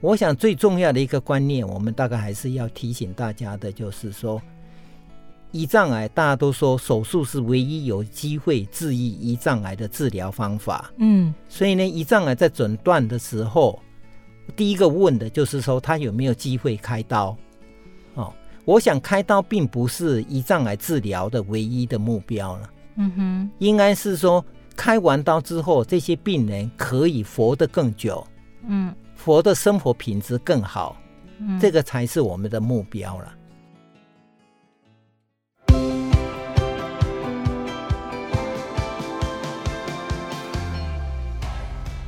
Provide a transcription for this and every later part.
我想最重要的一个观念，我们大概还是要提醒大家的，就是说，胰脏癌大家都说手术是唯一有机会治愈胰脏癌的治疗方法。嗯，所以呢，胰脏癌在诊断的时候，第一个问的就是说他有没有机会开刀。哦，我想开刀并不是胰脏癌治疗的唯一的目标了。嗯哼，应该是说开完刀之后，这些病人可以活得更久。嗯。活的生活品质更好，嗯，这个才是我们的目标了。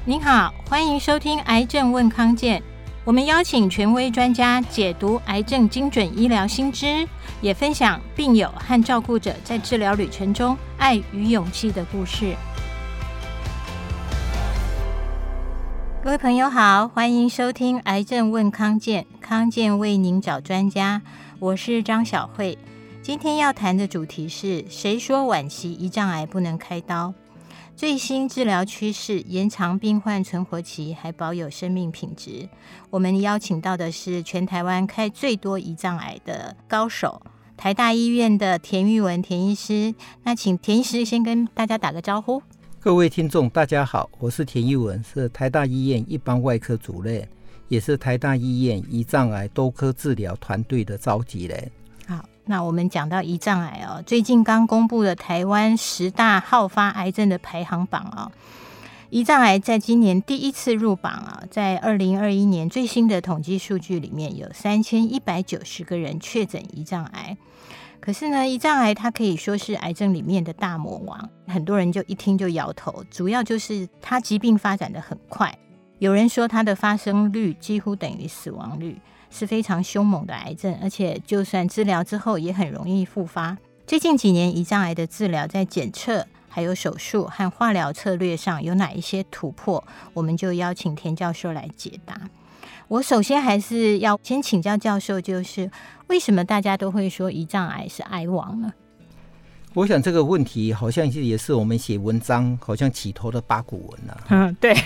您好，欢迎收听《癌症问康健》，我们邀请权威专家解读癌症精准医疗新知，也分享病友和照顾者在治疗旅程中爱与勇气的故事。各位朋友好，欢迎收听《癌症问康健》，康健为您找专家，我是张小慧。今天要谈的主题是：谁说晚期胰脏癌不能开刀？最新治疗趋势延长病患存活期，还保有生命品质。我们邀请到的是全台湾开最多胰脏癌的高手，台大医院的田玉文田医师。那请田医师先跟大家打个招呼。各位听众，大家好，我是田玉文，是台大医院一般外科主任，也是台大医院胰脏癌多科治疗团队的召集人。好，那我们讲到胰脏癌哦，最近刚公布了台湾十大好发癌症的排行榜哦，胰脏癌在今年第一次入榜啊，在二零二一年最新的统计数据里面有三千一百九十个人确诊胰脏癌。可是呢，胰脏癌它可以说是癌症里面的大魔王，很多人就一听就摇头。主要就是它疾病发展的很快，有人说它的发生率几乎等于死亡率，是非常凶猛的癌症，而且就算治疗之后也很容易复发。最近几年胰脏癌的治疗在检测、还有手术和化疗策略上有哪一些突破，我们就邀请田教授来解答。我首先还是要先请教教授，就是为什么大家都会说胰脏癌是癌王呢？我想这个问题好像是也是我们写文章好像起头的八股文了、啊。嗯，对，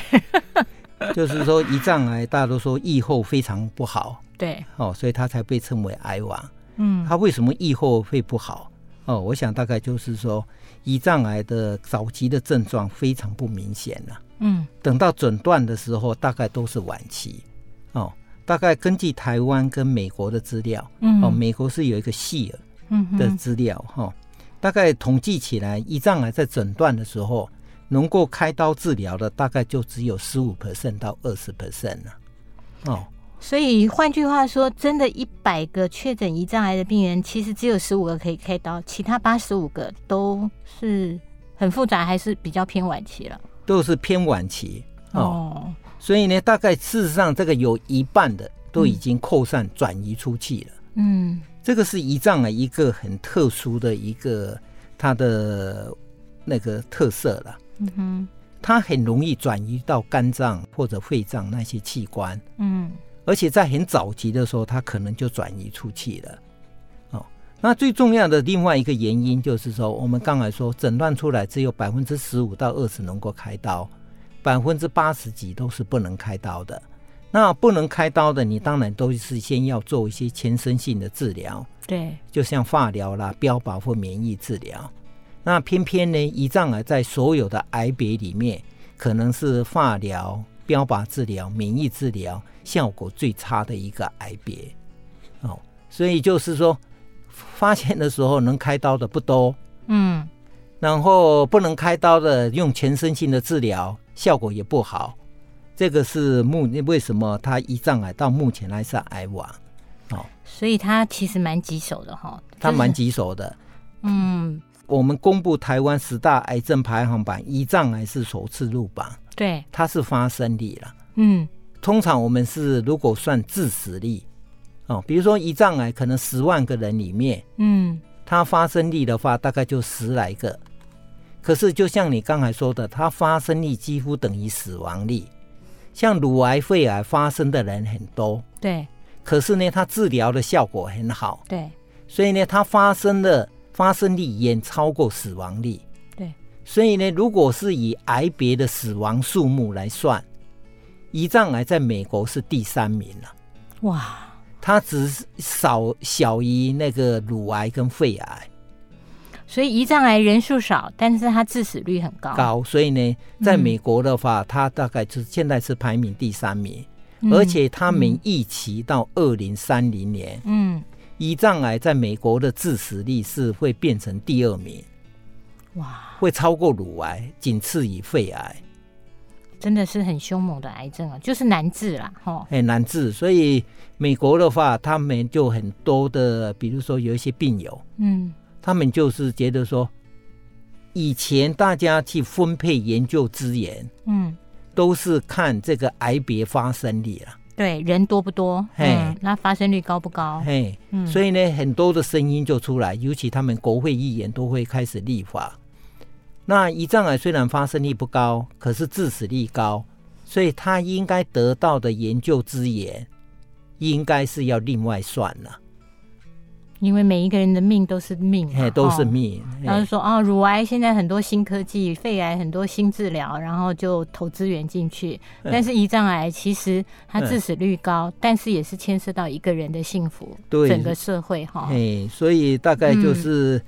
就是说胰脏癌大家都说预后非常不好，对，哦，所以它才被称为癌王。嗯，它为什么预后会不好？哦，我想大概就是说胰脏癌的早期的症状非常不明显了。嗯，等到诊断的时候，大概都是晚期。哦，大概根据台湾跟美国的资料，嗯，哦，美国是有一个细尔的资料，哈、大概统计起来，胰脏癌在诊断的时候，能够开刀治疗的，大概就只有十五 percent 到二十 percent 了，哦，所以换句话说，真的，一百个确诊胰脏癌的病人，其实只有十五个可以开刀，其他八十五个都是很复杂，还是比较偏晚期了，都是偏晚期，哦。哦所以呢，大概事实上，这个有一半的都已经扩散转移出去了。嗯，这个是胰脏啊一个很特殊的一个它的那个特色了。嗯哼，它很容易转移到肝脏或者肺脏那些器官。嗯，而且在很早期的时候，它可能就转移出去了。哦，那最重要的另外一个原因就是说，我们刚才说诊断出来只有百分之十五到二十能够开刀。百分之八十几都是不能开刀的，那不能开刀的，你当然都是先要做一些全身性的治疗，对，就像化疗啦、标靶或免疫治疗。那偏偏呢，胰脏癌在所有的癌别里面，可能是化疗、标靶治疗、免疫治疗效果最差的一个癌别。哦，所以就是说，发现的时候能开刀的不多，嗯，然后不能开刀的，用全身性的治疗。效果也不好，这个是目为什么他胰脏癌到目前还是癌王？哦，所以他其实蛮棘手的哈，他蛮棘手的。嗯，我们公布台湾十大癌症排行榜，胰脏癌是首次入榜，对，它是发生率了。嗯，通常我们是如果算致死率，哦，比如说胰脏癌可能十万个人里面，嗯，它发生率的话大概就十来个。可是，就像你刚才说的，它发生率几乎等于死亡率。像乳癌、肺癌发生的人很多，对。可是呢，它治疗的效果很好，对。所以呢，它发生的发生率远超过死亡率，对。所以呢，如果是以癌别的死亡数目来算，胰脏癌在美国是第三名了。哇，它只是少小于那个乳癌跟肺癌。所以胰脏癌人数少，但是它致死率很高。高，所以呢，在美国的话，嗯、它大概是现在是排名第三名，嗯、而且他们预期到二零三零年，嗯，胰脏癌在美国的致死率是会变成第二名，哇，会超过乳癌，仅次于肺癌，真的是很凶猛的癌症啊，就是难治啦，哈，很难治。所以美国的话，他们就很多的，比如说有一些病友，嗯。他们就是觉得说，以前大家去分配研究资源，嗯，都是看这个癌别发生率了，对，人多不多，嘿、嗯，那发生率高不高？嘿，嗯，所以呢，很多的声音就出来，尤其他们国会议员都会开始立法。那胰脏癌虽然发生率不高，可是致死率高，所以他应该得到的研究资源，应该是要另外算了。因为每一个人的命都是命，都是命。然后说啊，乳癌现在很多新科技，肺癌很多新治疗，然后就投资源进去。但是胰脏癌其实它致死率高，但是也是牵涉到一个人的幸福，对整个社会哈。哎，所以大概就是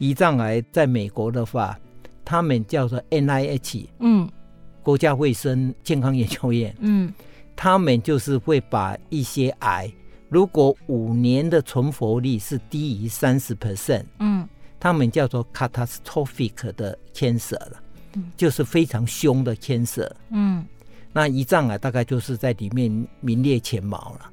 胰脏癌在美国的话，他们叫做 NIH，嗯，国家卫生健康研究院，嗯，他们就是会把一些癌。如果五年的存活率是低于三十 percent，嗯，他们叫做 catastrophic 的 cancer 了，嗯，就是非常凶的 cancer，嗯，那胰脏癌大概就是在里面名列前茅了。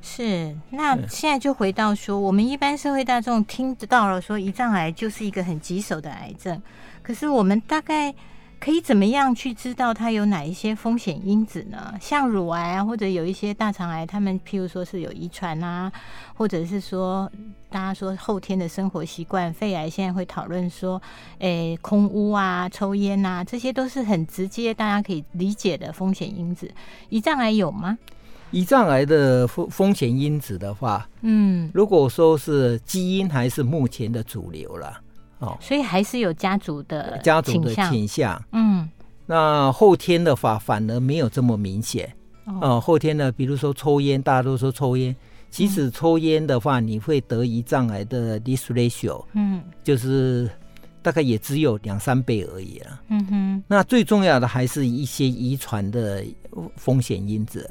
是，那现在就回到说，我们一般社会大众听到了说胰脏癌就是一个很棘手的癌症，可是我们大概。可以怎么样去知道它有哪一些风险因子呢？像乳癌啊，或者有一些大肠癌，他们譬如说是有遗传啊，或者是说大家说后天的生活习惯。肺癌现在会讨论说，诶、欸，空污啊、抽烟啊，这些都是很直接大家可以理解的风险因子。胰脏癌有吗？胰脏癌的风风险因子的话，嗯，如果说是基因，还是目前的主流了。哦，所以还是有家族的家族的倾向，嗯，那后天的话反而没有这么明显，哦、呃，后天呢，比如说抽烟，大家都说抽烟，即使抽烟的话，你会得胰脏癌的 risk ratio，嗯，就是大概也只有两三倍而已了，嗯哼，那最重要的还是一些遗传的风险因子，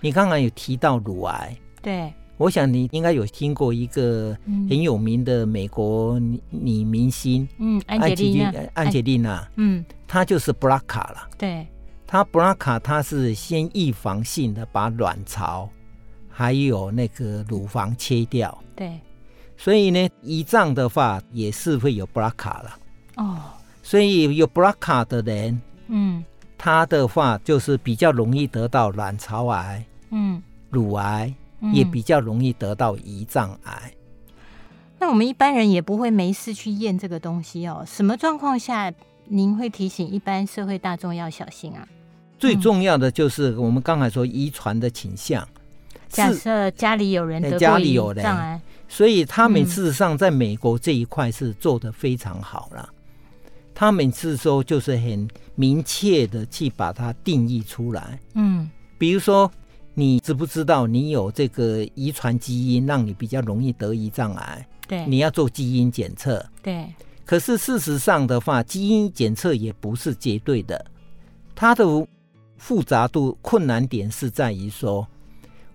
你刚刚有提到乳癌，对。我想你应该有听过一个很有名的美国女明星，嗯，安吉丽娜安吉丽娜，嗯，她就是布拉卡了。对，她 BRCA 她是先预防性的把卵巢还有那个乳房切掉。对，所以呢，胰脏的话也是会有布拉卡了。哦，所以有 BRCA 的人，嗯，他的话就是比较容易得到卵巢癌，嗯，乳癌。也比较容易得到胰脏癌。那我们一般人也不会没事去验这个东西哦。什么状况下您会提醒一般社会大众要小心啊？最重要的就是我们刚才说遗传的倾向。假设家里有人得过胰脏癌，所以他们事实上在美国这一块是做的非常好了。他们是说就是很明确的去把它定义出来。嗯，比如说。你知不知道你有这个遗传基因，让你比较容易得胰脏癌？对，你要做基因检测。对，可是事实上的话，基因检测也不是绝对的，它的复杂度、困难点是在于说，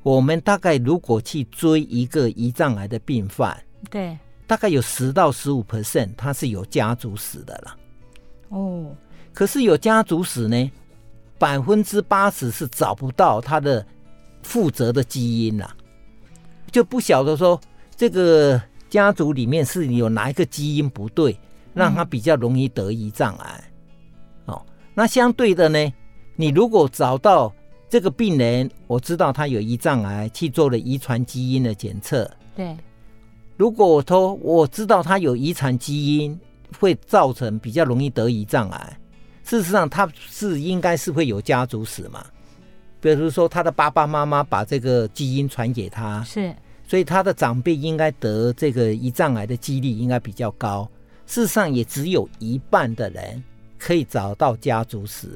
我们大概如果去追一个胰脏癌的病犯，对，大概有十到十五 percent，它是有家族史的了。哦，可是有家族史呢，百分之八十是找不到他的。负责的基因呐、啊，就不晓得说这个家族里面是有哪一个基因不对，让他比较容易得胰脏癌。哦，那相对的呢，你如果找到这个病人，我知道他有胰脏癌，去做了遗传基因的检测。对，如果我说我知道他有遗传基因会造成比较容易得胰脏癌，事实上他是应该是会有家族史嘛。比如说，他的爸爸妈妈把这个基因传给他，是，所以他的长辈应该得这个胰脏癌的几率应该比较高。事实上，也只有一半的人可以找到家族史。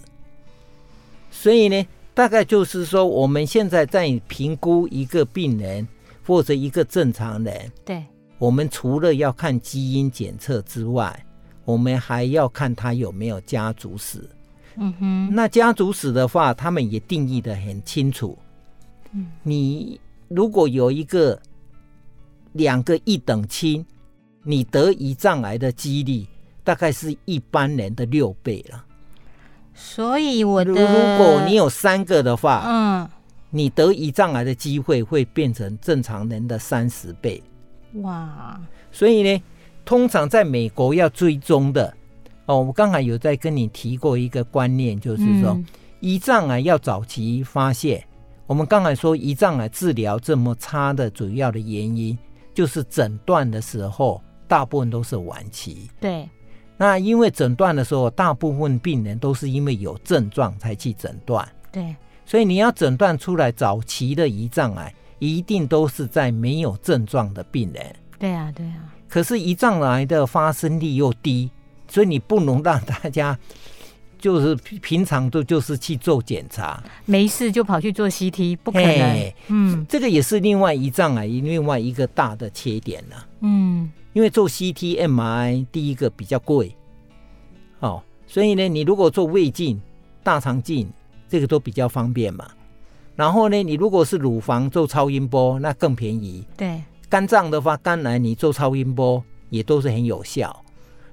所以呢，大概就是说，我们现在在评估一个病人或者一个正常人，对，我们除了要看基因检测之外，我们还要看他有没有家族史。嗯哼，那家族史的话，他们也定义的很清楚。嗯，你如果有一个两个一等亲，你得胰脏癌的几率大概是一般人的六倍了。所以我的，如果你有三个的话，嗯，你得胰脏癌的机会会变成正常人的三十倍。哇！所以呢，通常在美国要追踪的哦，我刚才有在跟你提过一个观念，就是说，嗯、胰脏癌要早期发现。我们刚才说胰脏癌治疗这么差的主要的原因，就是诊断的时候大部分都是晚期。对。那因为诊断的时候，大部分病人都是因为有症状才去诊断。对，所以你要诊断出来早期的胰脏癌，一定都是在没有症状的病人。对啊，对啊。可是胰脏癌的发生率又低，所以你不能让大家 就是平常都就是去做检查，没事就跑去做 CT，不可能。嗯，这个也是另外胰脏癌另外一个大的缺点了。嗯。因为做 CT、MRI 第一个比较贵，哦，所以呢，你如果做胃镜、大肠镜，这个都比较方便嘛。然后呢，你如果是乳房做超音波，那更便宜。对，肝脏的话，肝癌你做超音波也都是很有效。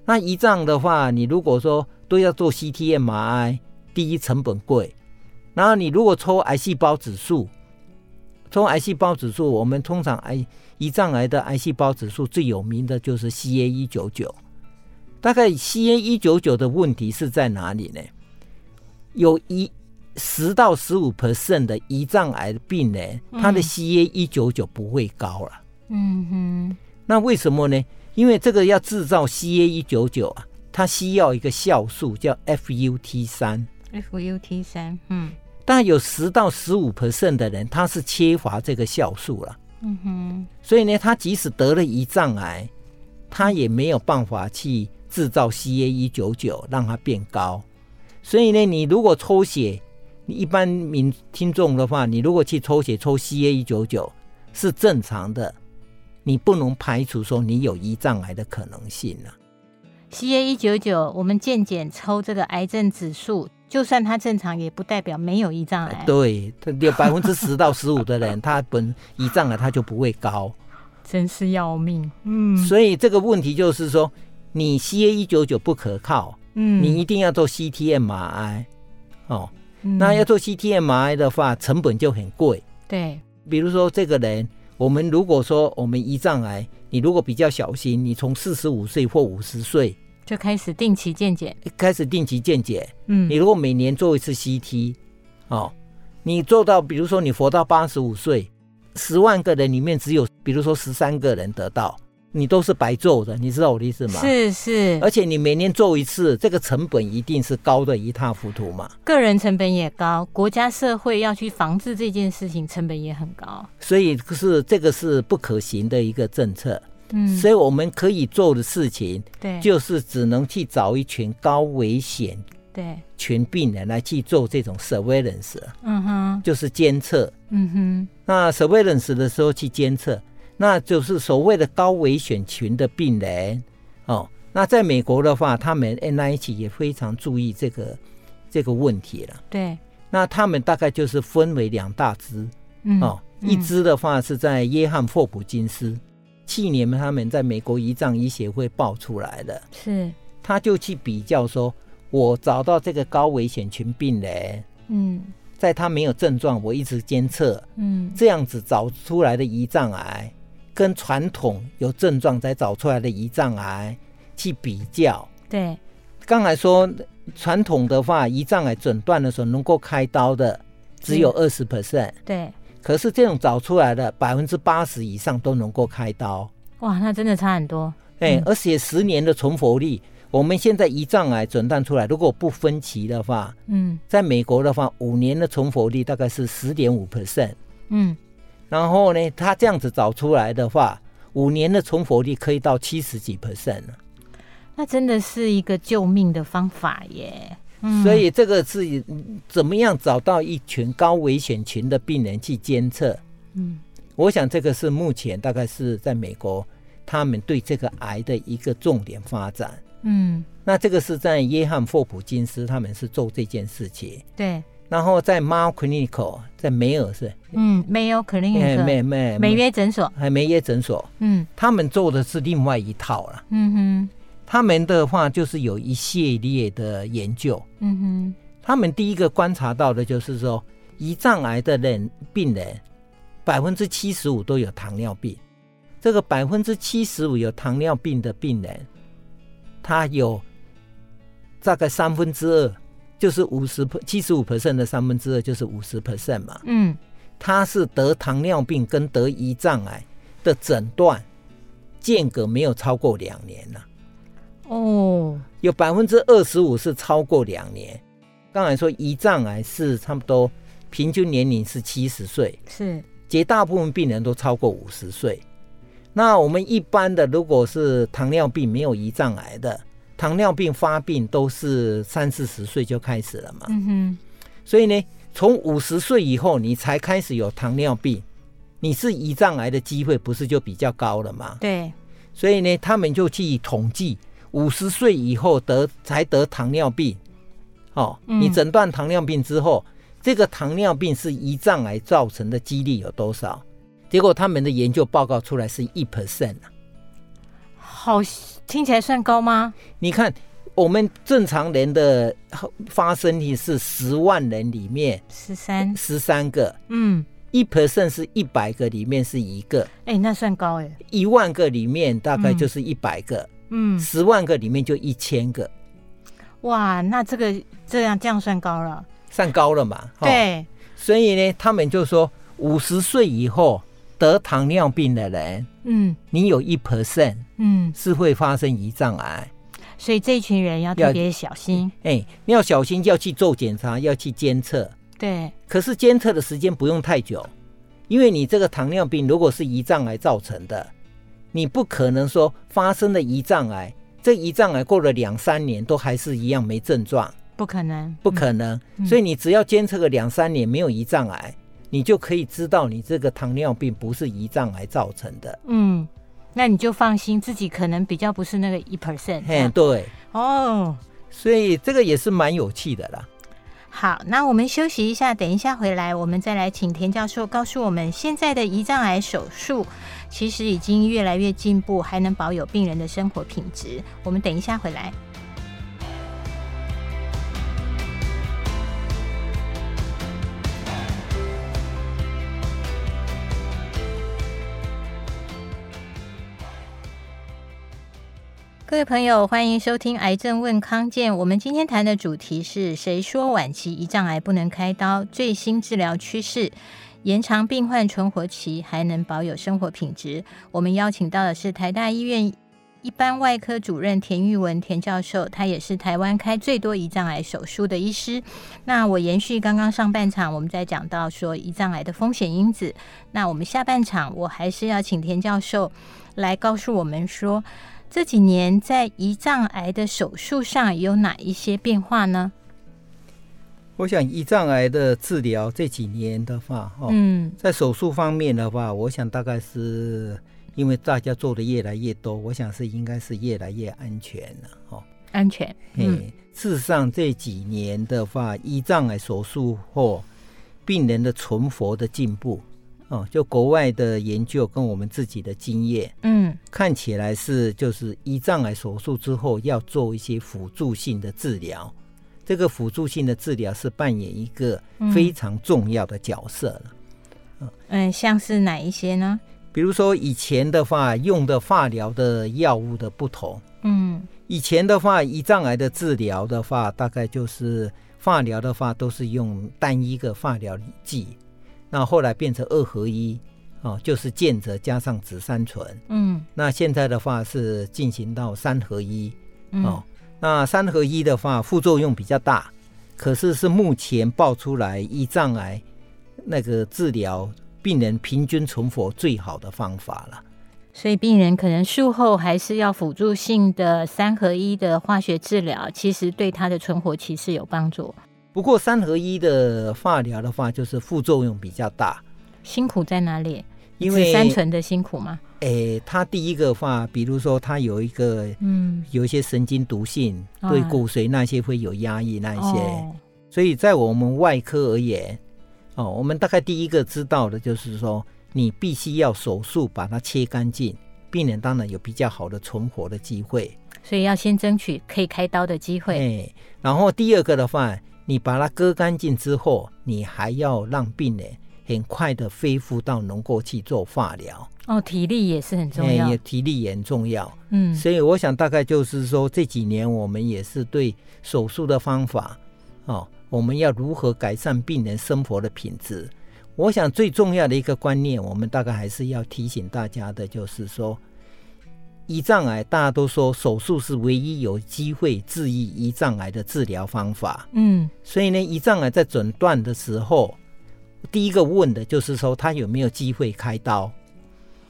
那胰脏的话，你如果说都要做 CT、MRI，第一成本贵，然后你如果抽癌细胞指数。抽癌细胞指数，我们通常癌胰脏癌的癌细胞指数最有名的就是 CA 一九九。大概 CA 一九九的问题是在哪里呢？有一十到十五 percent 的胰脏癌的病人，他的 CA 一九九不会高了。嗯哼。那为什么呢？因为这个要制造 CA 一九九啊，它需要一个酵素叫 FUT 三。FUT 三，嗯。但有十到十五 percent 的人，他是缺乏这个酵素了。嗯哼，所以呢，他即使得了胰脏癌，他也没有办法去制造 CA 一九九让它变高。所以呢，你如果抽血，你一般民听众的话，你如果去抽血抽 CA 一九九是正常的，你不能排除说你有胰脏癌的可能性了。CA 一九九，我们健检抽这个癌症指数。就算它正常，也不代表没有胰脏癌。对，有百分之十到十五的人，他本胰脏癌他就不会高，真是要命。嗯，所以这个问题就是说，你 CA 一九九不可靠，嗯，你一定要做 CT MRI 哦。嗯、那要做 CT MRI 的话，成本就很贵。对，比如说这个人，我们如果说我们胰脏癌，你如果比较小心，你从四十五岁或五十岁。就开始定期健检，开始定期健检。嗯，你如果每年做一次 CT，哦，你做到，比如说你活到八十五岁，十万个人里面只有，比如说十三个人得到，你都是白做的，你知道我的意思吗？是是。而且你每年做一次，这个成本一定是高的一塌糊涂嘛。个人成本也高，国家社会要去防治这件事情，成本也很高。所以是这个是不可行的一个政策。嗯，所以我们可以做的事情，对，就是只能去找一群高危险对群病人来去做这种 surveillance，嗯哼，就是监测，嗯哼。那 surveillance 的时候去监测，那就是所谓的高危险群的病人哦。那在美国的话，他们 NIH 也非常注意这个这个问题了。对，那他们大概就是分为两大支，嗯、哦，一支的话是在约翰霍普金斯。去年他们在美国胰脏医协会爆出来的，是，他就去比较说，我找到这个高危险群病人，嗯，在他没有症状，我一直监测，嗯，这样子找出来的胰脏癌，跟传统有症状才找出来的胰脏癌去比较，对，刚才说传统的话，胰脏癌诊断的时候能够开刀的只有二十 percent，对。可是这种找出来的百分之八十以上都能够开刀，哇，那真的差很多。哎、欸，而且十年的存活率，我们现在胰脏癌诊断出来，如果不分期的话，嗯，在美国的话，五年的存活率大概是十点五 percent，嗯，然后呢，他这样子找出来的话，五年的存活率可以到七十几 percent 了。那真的是一个救命的方法耶。嗯，所以这个是怎么样找到一群高危险群的病人去监测？嗯，我想这个是目前大概是在美国他们对这个癌的一个重点发展。嗯，那这个是在约翰霍普金斯他们是做这件事情。对。然后在 Mayo Clinic，在梅尔是，嗯，Mayo Clinic，梅梅梅约诊所，还梅约诊所，嗯，他们做的是另外一套了，嗯哼，他们的话就是有一系列的研究，嗯哼，他们第一个观察到的就是说，胰脏癌的人病人百分之七十五都有糖尿病，这个百分之七十五有糖尿病的病人，他有大概三分之二。就是五十七十五 percent 的三分之二就是五十 percent 嘛，嗯，他是得糖尿病跟得胰脏癌的诊断间隔没有超过两年了，哦，有百分之二十五是超过两年。刚才说胰脏癌是差不多平均年龄是七十岁，是绝大部分病人都超过五十岁。那我们一般的如果是糖尿病没有胰脏癌的。糖尿病发病都是三四十岁就开始了嘛，嗯哼，所以呢，从五十岁以后你才开始有糖尿病，你是胰脏癌的机会不是就比较高了吗？对，所以呢，他们就去统计五十岁以后得才得糖尿病，哦，你诊断糖尿病之后，这个糖尿病是胰脏癌造成的几率有多少？结果他们的研究报告出来是一 percent 啊，好。听起来算高吗？你看，我们正常人的发生率是十万人里面十三。十三个，嗯，一 percent 是一百个里面是一个，哎、欸，那算高哎，一万个里面大概就是一百个，嗯，十万个里面就一千个，哇，那这个这样这样算高了，算高了嘛？对，所以呢，他们就说五十岁以后得糖尿病的人，嗯，你有一 percent。嗯，是会发生胰脏癌，所以这一群人要特别小心。哎、欸，你要小心，要去做检查，要去监测。对，可是监测的时间不用太久，因为你这个糖尿病如果是胰脏癌造成的，你不可能说发生了胰脏癌，这胰脏癌过了两三年都还是一样没症状，不可能，不可能。嗯、所以你只要监测个两三年没有胰脏癌，你就可以知道你这个糖尿病不是胰脏癌造成的。嗯。那你就放心，自己可能比较不是那个一 percent。嘿，对，哦，所以这个也是蛮有趣的啦。好，那我们休息一下，等一下回来，我们再来请田教授告诉我们，现在的胰脏癌手术其实已经越来越进步，还能保有病人的生活品质。我们等一下回来。各位朋友，欢迎收听《癌症问康健》。我们今天谈的主题是：谁说晚期胰脏癌不能开刀？最新治疗趋势，延长病患存活期，还能保有生活品质。我们邀请到的是台大医院一般外科主任田玉文田教授，他也是台湾开最多胰脏癌手术的医师。那我延续刚刚上半场，我们在讲到说胰脏癌的风险因子。那我们下半场，我还是要请田教授来告诉我们说。这几年在胰脏癌的手术上有哪一些变化呢？我想胰脏癌的治疗这几年的话，哦，嗯，在手术方面的话，我想大概是因为大家做的越来越多，我想是应该是越来越安全了，哦，安全。嗯，事实上这几年的话，胰脏癌手术后病人的存活的进步。哦，就国外的研究跟我们自己的经验，嗯，看起来是就是胰脏癌手术之后要做一些辅助性的治疗，这个辅助性的治疗是扮演一个非常重要的角色了。嗯，嗯，像是哪一些呢？比如说以前的话用的化疗的药物的不同，嗯，以前的话胰脏癌的治疗的话，大概就是化疗的话都是用单一个化疗剂。那后来变成二合一，哦，就是健则加上紫杉醇。嗯，那现在的话是进行到三合一，嗯、哦，那三合一的话副作用比较大，可是是目前爆出来胰脏癌那个治疗病人平均存活最好的方法了。所以病人可能术后还是要辅助性的三合一的化学治疗，其实对他的存活期是有帮助。不过三合一的化疗的话，就是副作用比较大。辛苦在哪里？因为三醇的辛苦吗？诶，它第一个话，比如说它有一个，嗯，有一些神经毒性，嗯、对骨髓那些会有压抑那一些，哦、所以在我们外科而言，哦，我们大概第一个知道的就是说。你必须要手术把它切干净，病人当然有比较好的存活的机会。所以要先争取可以开刀的机会。哎，然后第二个的话，你把它割干净之后，你还要让病人很快的恢复到能够去做化疗。哦，体力也是很重要，也体力也很重要。嗯，所以我想大概就是说，这几年我们也是对手术的方法，哦，我们要如何改善病人生活的品质。我想最重要的一个观念，我们大概还是要提醒大家的，就是说，胰脏癌大家都说手术是唯一有机会治愈胰脏癌的治疗方法。嗯，所以呢，胰脏癌在诊断的时候，第一个问的就是说他有没有机会开刀。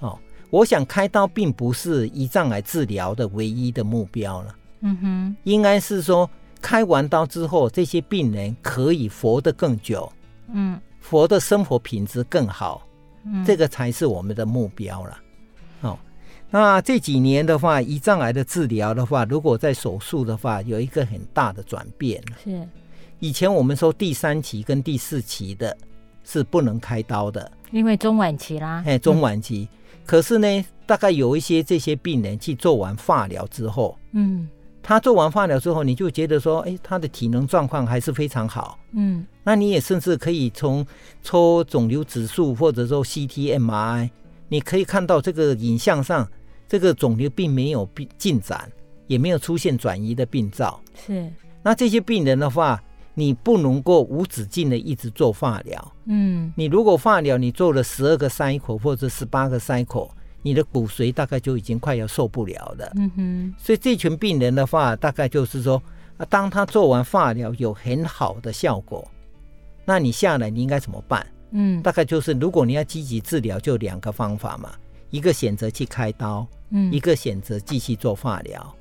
哦，我想开刀并不是胰脏癌治疗的唯一的目标了。嗯哼，应该是说开完刀之后，这些病人可以活得更久。嗯。活的生活品质更好，嗯，这个才是我们的目标了。哦，那这几年的话，胰脏癌的治疗的话，如果在手术的话，有一个很大的转变。是，以前我们说第三期跟第四期的是不能开刀的，因为中晚期啦。哎，中晚期。嗯，可是呢，大概有一些这些病人去做完化疗之后，嗯。他做完化疗之后，你就觉得说，哎，他的体能状况还是非常好。嗯，那你也甚至可以从抽肿瘤指数或者说 CT、MRI，你可以看到这个影像上，这个肿瘤并没有进展，也没有出现转移的病灶。是，那这些病人的话，你不能够无止境的一直做化疗。嗯，你如果化疗，你做了十二个 cycle 或者十八个 cycle。你的骨髓大概就已经快要受不了了，嗯哼。所以这群病人的话，大概就是说，啊，当他做完化疗有很好的效果，那你下来你应该怎么办？嗯，大概就是如果你要积极治疗，就两个方法嘛，一个选择去开刀，嗯，一个选择继续做化疗。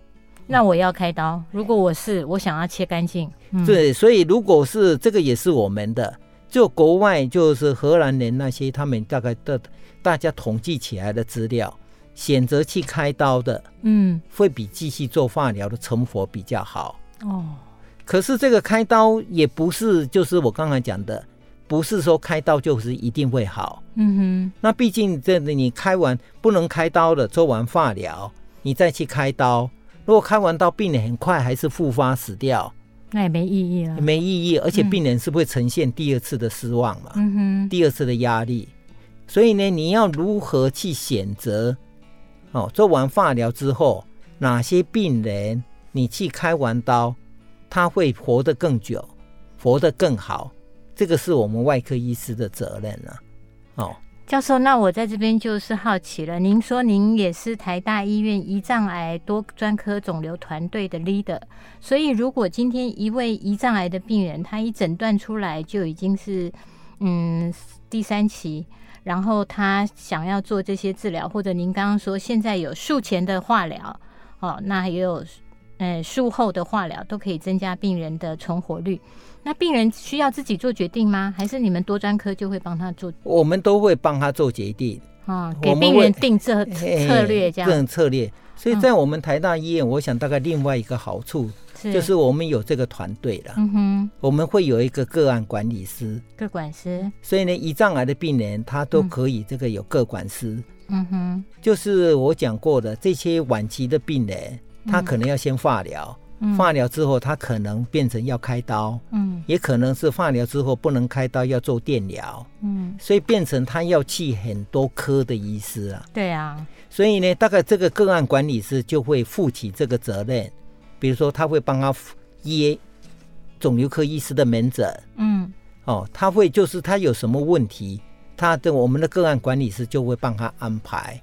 那我要开刀，如果我是我想要切干净，嗯，对，所以如果是这个也是我们的。就国外就是荷兰人那些，他们大概的大家统计起来的资料，选择去开刀的，嗯，会比继续做化疗的成活比较好。哦，可是这个开刀也不是，就是我刚才讲的，不是说开刀就是一定会好。嗯哼，那毕竟这你开完不能开刀的，做完化疗，你再去开刀，如果开完刀病人很快还是复发死掉。那也没意义了，没意义，而且病人是不会呈现第二次的失望嘛？嗯哼，第二次的压力，所以呢，你要如何去选择？哦，做完化疗之后，哪些病人你去开完刀，他会活得更久，活得更好？这个是我们外科医师的责任了。哦。教授，那我在这边就是好奇了。您说您也是台大医院胰脏癌多专科肿瘤团队的 leader，所以如果今天一位胰脏癌的病人，他一诊断出来就已经是嗯第三期，然后他想要做这些治疗，或者您刚刚说现在有术前的化疗，哦，那也有嗯术后的化疗，都可以增加病人的存活率。那病人需要自己做决定吗？还是你们多专科就会帮他做？我们都会帮他做决定啊，给病人定策策略这样。个策略。所以在我们台大医院，我想大概另外一个好处就是我们有这个团队了。嗯哼，我们会有一个个案管理师，个管师。所以呢，胰脏癌的病人他都可以这个有个管师。嗯哼，就是我讲过的这些晚期的病人，他可能要先化疗。化疗之后，他可能变成要开刀，嗯，也可能是化疗之后不能开刀，要做电疗，嗯，所以变成他要去很多科的医师啊。对啊，所以呢，大概这个个案管理师就会负起这个责任，比如说他会帮他约肿瘤科医师的门诊，嗯，哦，他会就是他有什么问题，他的我们的个案管理师就会帮他安排，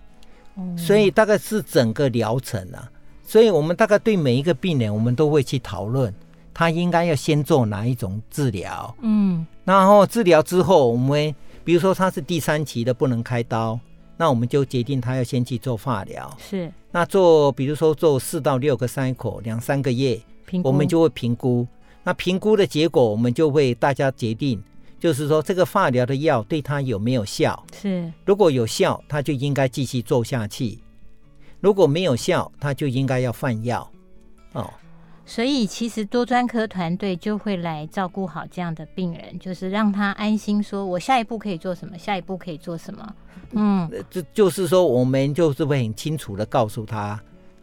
嗯，所以大概是整个疗程啊。所以，我们大概对每一个病人，我们都会去讨论，他应该要先做哪一种治疗。嗯，然后治疗之后，我们比如说他是第三期的，不能开刀，那我们就决定他要先去做化疗。是，那做比如说做四到六个 cycle，两三个月，我们就会评估。那评估的结果，我们就会大家决定，就是说这个化疗的药对他有没有效？是，如果有效，他就应该继续做下去；如果没有效，他就应该要换药。哦。所以，其实多专科团队就会来照顾好这样的病人，就是让他安心，说我下一步可以做什么，下一步可以做什么。嗯，就就是说，我们就是会很清楚的告诉他，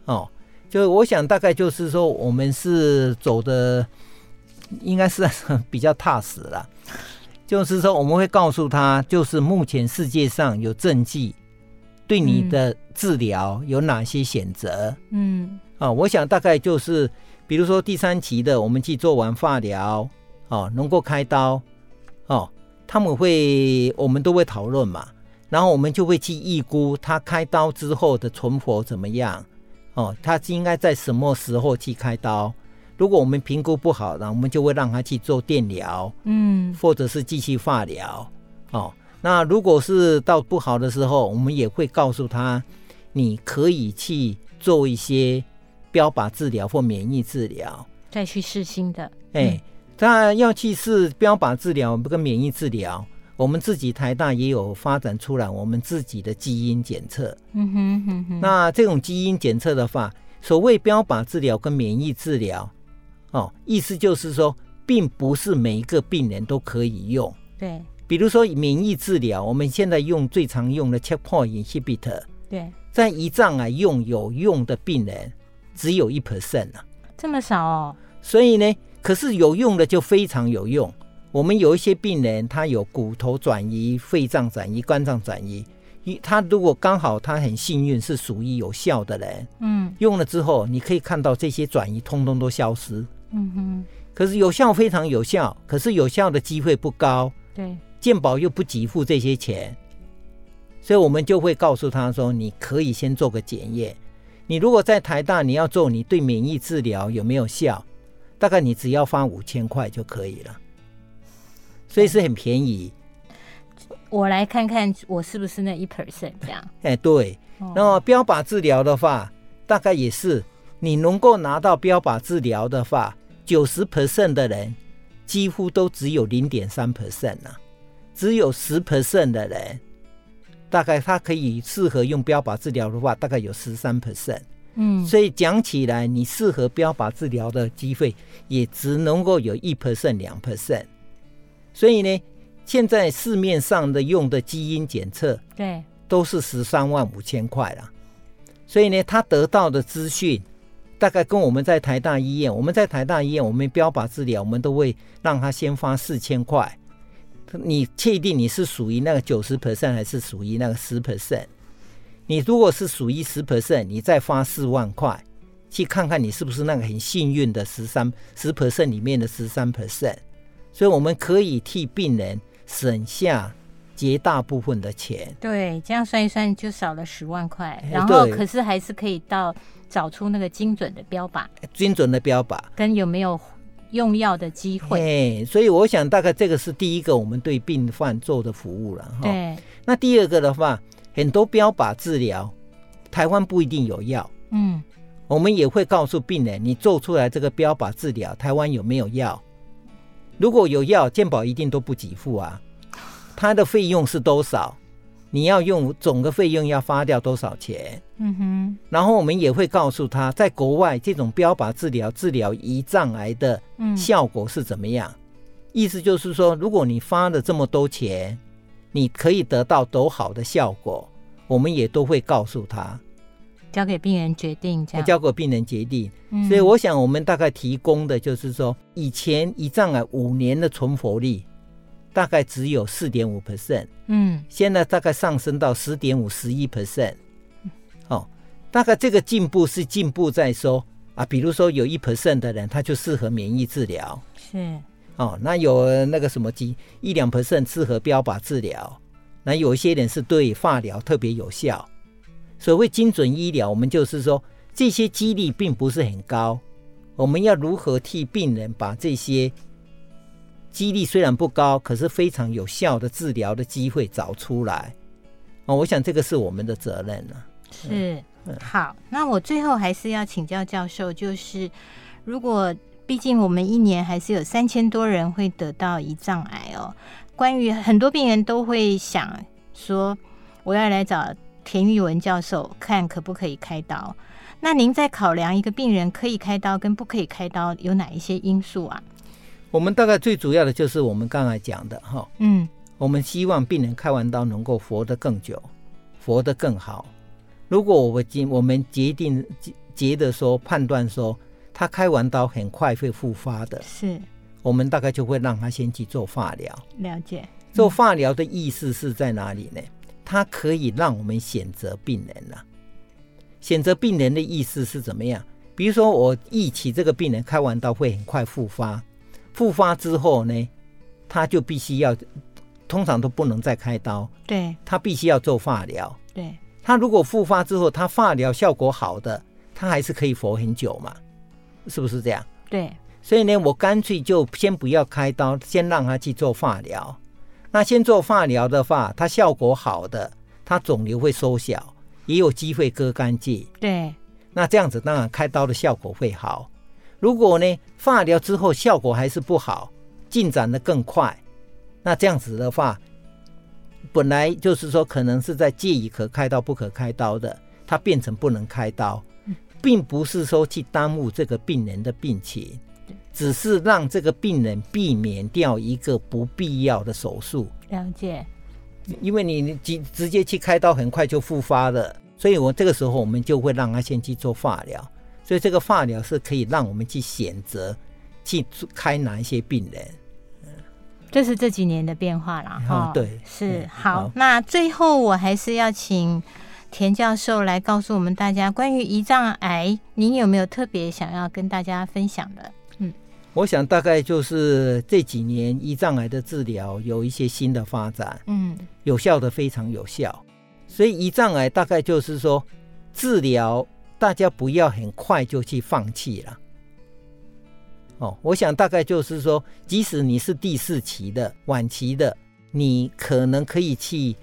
哦，就我想大概就是说，我们是走的，应该是 比较踏实了。就是说，我们会告诉他，就是目前世界上有证据，对你的治疗有哪些选择。嗯，啊、哦，我想大概就是。比如说第三期的，我们去做完化疗，哦，能够开刀，哦，他们会，我们都会讨论嘛，然后我们就会去预估他开刀之后的存活怎么样，哦，他应该在什么时候去开刀？如果我们评估不好，然后我们就会让他去做电疗，嗯，或者是继续化疗，哦，那如果是到不好的时候，我们也会告诉他，你可以去做一些。标靶治疗或免疫治疗，再去试新的。哎、欸，他要去试标靶治疗跟免疫治疗，我们自己台大也有发展出来我们自己的基因检测。嗯哼哼哼。那这种基因检测的话，所谓标靶治疗跟免疫治疗，哦，意思就是说，并不是每一个病人都可以用。对。比如说免疫治疗，我们现在用最常用的 checkpoint inhibitor。对。在胰脏癌用有用的病人。只有一 percent 啊，这么少哦。所以呢，可是有用的就非常有用。我们有一些病人，他有骨头转移、肺脏转移、肝脏转移，他如果刚好他很幸运是属于有效的人，嗯，用了之后，你可以看到这些转移通通都消失。嗯哼。可是有效非常有效，可是有效的机会不高。对。健保又不给付这些钱，所以我们就会告诉他说：“你可以先做个检验。”你如果在台大，你要做你对免疫治疗有没有效？大概你只要花五千块就可以了，所以是很便宜。我来看看我是不是那一 percent 这样。哎，对。那么标靶治疗的话，大概也是你能够拿到标靶治疗的话，九十 percent 的人几乎都只有零点三 percent 呢，只有十 percent 的人。大概他可以适合用标靶治疗的话，大概有十三 percent，嗯，所以讲起来，你适合标靶治疗的机会也只能够有一 percent、两 percent。所以呢，现在市面上的用的基因检测，对，都是十三万五千块了。所以呢，他得到的资讯，大概跟我们在台大医院，我们在台大医院，我们标靶治疗，我们都会让他先花四千块。你确定你是属于那个九十 percent 还是属于那个十 percent？你如果是属于十 percent，你再花四万块去看看你是不是那个很幸运的十三十 percent 里面的十三 percent。所以我们可以替病人省下绝大部分的钱。对，这样算一算就少了十万块，然后可是还是可以到找出那个精准的标靶，精准的标靶跟有没有。用药的机会，所以我想大概这个是第一个我们对病患做的服务了。对，那第二个的话，很多标靶治疗，台湾不一定有药。嗯，我们也会告诉病人，你做出来这个标靶治疗，台湾有没有药？如果有药，健保一定都不给付啊。它的费用是多少？你要用总的费用要花掉多少钱？嗯哼，然后我们也会告诉他，在国外这种标靶治疗治疗胰脏癌的效果是怎么样？嗯、意思就是说，如果你花了这么多钱，你可以得到多好的效果，我们也都会告诉他，交给病人决定，这样交给病人决定。嗯、所以我想，我们大概提供的就是说，以前胰脏癌五年的存活率。大概只有四点五 percent，嗯，现在大概上升到十点五、十一 percent，哦，大概这个进步是进步在说啊，比如说有一 percent 的人他就适合免疫治疗，是，哦，那有那个什么几一两 percent 适合标靶治疗，那有一些人是对化疗特别有效。所谓精准医疗，我们就是说这些几率并不是很高，我们要如何替病人把这些。几率虽然不高，可是非常有效的治疗的机会找出来。哦，我想这个是我们的责任了。是，好，那我最后还是要请教教授，就是如果毕竟我们一年还是有三千多人会得到胰脏癌哦，关于很多病人都会想说，我要来找田玉文教授看可不可以开刀。那您在考量一个病人可以开刀跟不可以开刀有哪一些因素啊？我们大概最主要的就是我们刚才讲的哈，嗯，我们希望病人开完刀能够活得更久，活得更好。如果我们决我们决定觉得说判断说他开完刀很快会复发的，是，我们大概就会让他先去做化疗。了解。嗯、做化疗的意思是在哪里呢？它可以让我们选择病人了、啊。选择病人的意思是怎么样？比如说，我预期这个病人开完刀会很快复发，复发之后呢，他就必须要，通常都不能再开刀，对，他必须要做化疗。对，他如果复发之后，他化疗效果好的，他还是可以活很久嘛，是不是这样？对，所以呢，我干脆就先不要开刀，先让他去做化疗。那先做化疗的话，他效果好的，他肿瘤会缩小。也有机会割干净，对，那这样子当然开刀的效果会好。如果呢，化疗之后效果还是不好，进展的更快，那这样子的话，本来就是说可能是在介于可开刀不可开刀的，它变成不能开刀，并不是说去耽误这个病人的病情，只是让这个病人避免掉一个不必要的手术。了解。因为你直直接去开刀，很快就复发了，所以我这个时候我们就会让他先去做化疗，所以这个化疗是可以让我们去选择去开哪一些病人。这是这几年的变化了哈。对，是好。那最后我还是要请田教授来告诉我们大家，关于胰脏癌，您有没有特别想要跟大家分享的？嗯我想大概就是这几年胰脏癌的治疗有一些新的发展，嗯，有效的非常有效，所以胰脏癌大概就是说治疗大家不要很快就去放弃了。哦，我想大概就是说，即使你是第四期的晚期的，你可能可以去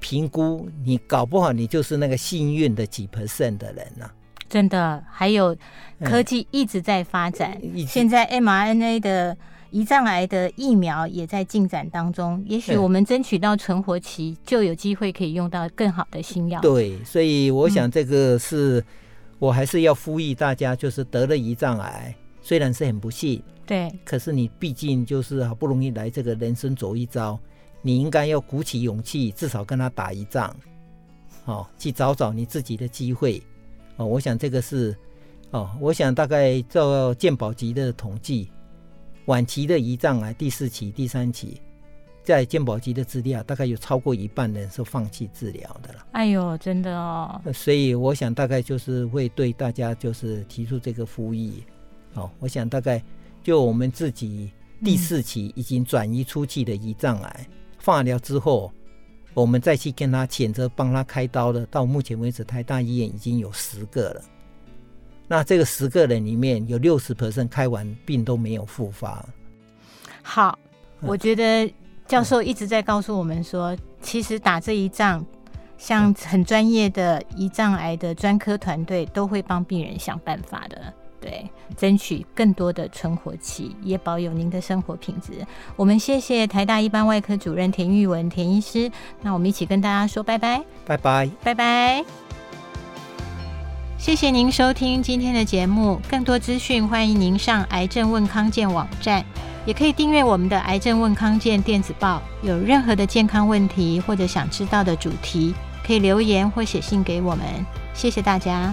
评估，你搞不好你就是那个幸运的几 percent 的人了。真的，还有科技一直在发展。嗯、现在 mRNA 的胰脏癌的疫苗也在进展当中。也许我们争取到存活期，就有机会可以用到更好的新药。对，所以我想这个是，我还是要呼吁大家，就是得了胰脏癌，虽然是很不幸，对，可是你毕竟就是好不容易来这个人生走一遭，你应该要鼓起勇气，至少跟他打一仗，哦，去找找你自己的机会。哦，我想这个是，哦，我想大概照健保局的统计，晚期的胰脏癌第四期、第三期，在健保局的资料，大概有超过一半人是放弃治疗的了。哎呦，真的哦。所以我想大概就是会对大家就是提出这个呼吁。哦，我想大概就我们自己第四期已经转移出去的胰脏癌，化疗之后。我们再去跟他选择帮他开刀的，到目前为止，台大医院已经有十个了。那这个十个人里面有六十 percent 开完病都没有复发。好，我觉得教授一直在告诉我们说，嗯、其实打这一仗，像很专业的胰脏癌的专科团队都会帮病人想办法的。对，争取更多的存活期，也保有您的生活品质。我们谢谢台大一般外科主任田玉文田医师。那我们一起跟大家说拜拜，拜拜，拜拜。谢谢您收听今天的节目，更多资讯欢迎您上癌症问康健网站，也可以订阅我们的癌症问康健电子报。有任何的健康问题或者想知道的主题，可以留言或写信给我们。谢谢大家。